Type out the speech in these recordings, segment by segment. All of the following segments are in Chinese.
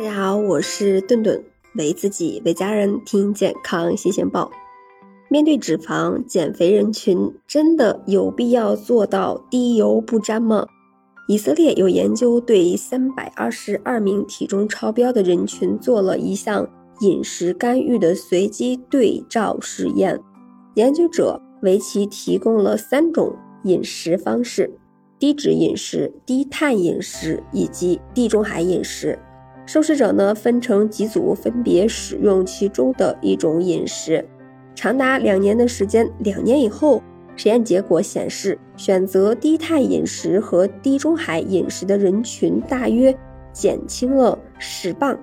大家好，我是顿顿，为自己为家人听健康新鲜报。面对脂肪减肥人群，真的有必要做到低油不沾吗？以色列有研究对三百二十二名体重超标的人群做了一项饮食干预的随机对照实验，研究者为其提供了三种饮食方式：低脂饮食、低碳饮食以及地中海饮食。受试者呢分成几组，分别使用其中的一种饮食，长达两年的时间。两年以后，实验结果显示，选择低碳饮食和地中海饮食的人群大约减轻了十磅，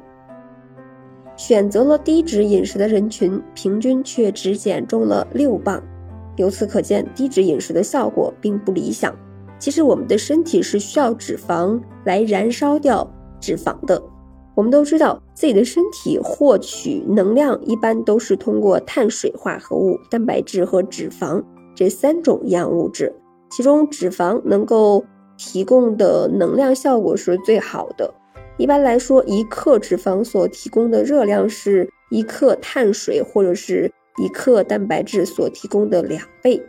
选择了低脂饮食的人群平均却只减重了六磅。由此可见，低脂饮食的效果并不理想。其实，我们的身体是需要脂肪来燃烧掉脂肪的。我们都知道，自己的身体获取能量一般都是通过碳水化合物、蛋白质和脂肪这三种营养物质，其中脂肪能够提供的能量效果是最好的。一般来说，一克脂肪所提供的热量是一克碳水或者是一克蛋白质所提供的两倍。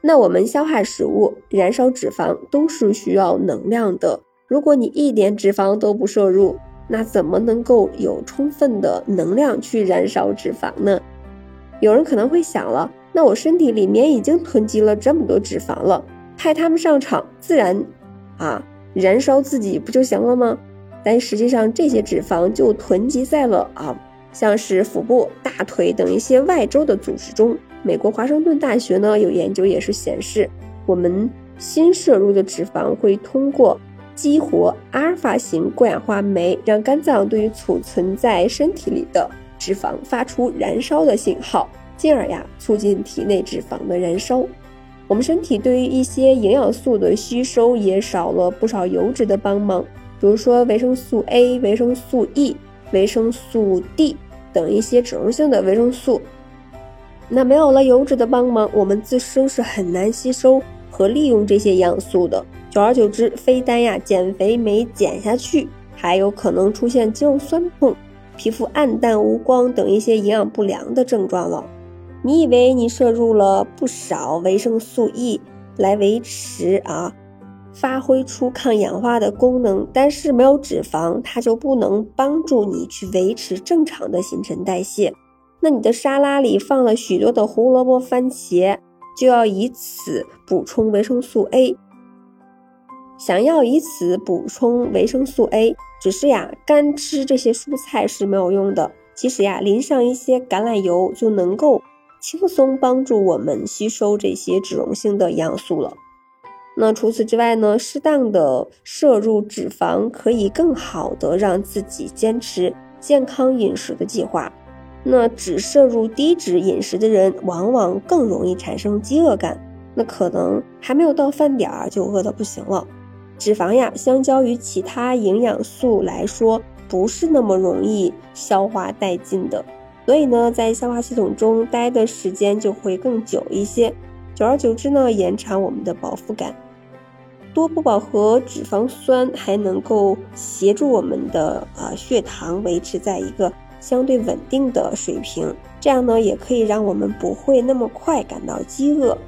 那我们消化食物、燃烧脂肪都是需要能量的。如果你一点脂肪都不摄入，那怎么能够有充分的能量去燃烧脂肪呢？有人可能会想了，那我身体里面已经囤积了这么多脂肪了，派他们上场，自然啊燃烧自己不就行了吗？但实际上这些脂肪就囤积在了啊像是腹部、大腿等一些外周的组织中。美国华盛顿大学呢有研究也是显示，我们新摄入的脂肪会通过。激活阿尔法型过氧化酶，让肝脏对于储存在身体里的脂肪发出燃烧的信号，进而呀促进体内脂肪的燃烧。我们身体对于一些营养素的吸收也少了不少油脂的帮忙，比如说维生素 A、维生素 E、维生素 D 等一些脂溶性的维生素。那没有了油脂的帮忙，我们自身是很难吸收和利用这些营养素的。久而久之，非但呀减肥没减下去，还有可能出现肌肉酸痛、皮肤暗淡无光等一些营养不良的症状了。你以为你摄入了不少维生素 E 来维持啊，发挥出抗氧化的功能，但是没有脂肪，它就不能帮助你去维持正常的新陈代谢。那你的沙拉里放了许多的胡萝卜、番茄，就要以此补充维生素 A。想要以此补充维生素 A，只是呀干吃这些蔬菜是没有用的。其实呀，淋上一些橄榄油就能够轻松帮助我们吸收这些脂溶性的营养素了。那除此之外呢，适当的摄入脂肪可以更好的让自己坚持健康饮食的计划。那只摄入低脂饮食的人，往往更容易产生饥饿感，那可能还没有到饭点儿就饿得不行了。脂肪呀，相较于其他营养素来说，不是那么容易消化殆尽的，所以呢，在消化系统中待的时间就会更久一些。久而久之呢，延长我们的饱腹感。多不饱和脂肪酸还能够协助我们的呃血糖维持在一个相对稳定的水平，这样呢，也可以让我们不会那么快感到饥饿。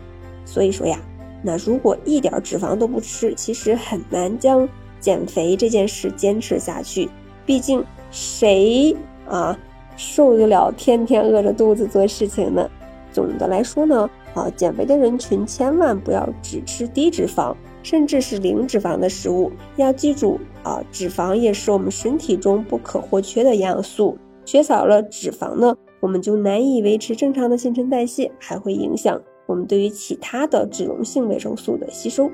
所以说呀。那如果一点脂肪都不吃，其实很难将减肥这件事坚持下去。毕竟谁啊受得了天天饿着肚子做事情呢？总的来说呢，啊，减肥的人群千万不要只吃低脂肪，甚至是零脂肪的食物。要记住啊，脂肪也是我们身体中不可或缺的营养素。缺少了脂肪呢，我们就难以维持正常的新陈代谢，还会影响。我们对于其他的脂溶性维生素的吸收。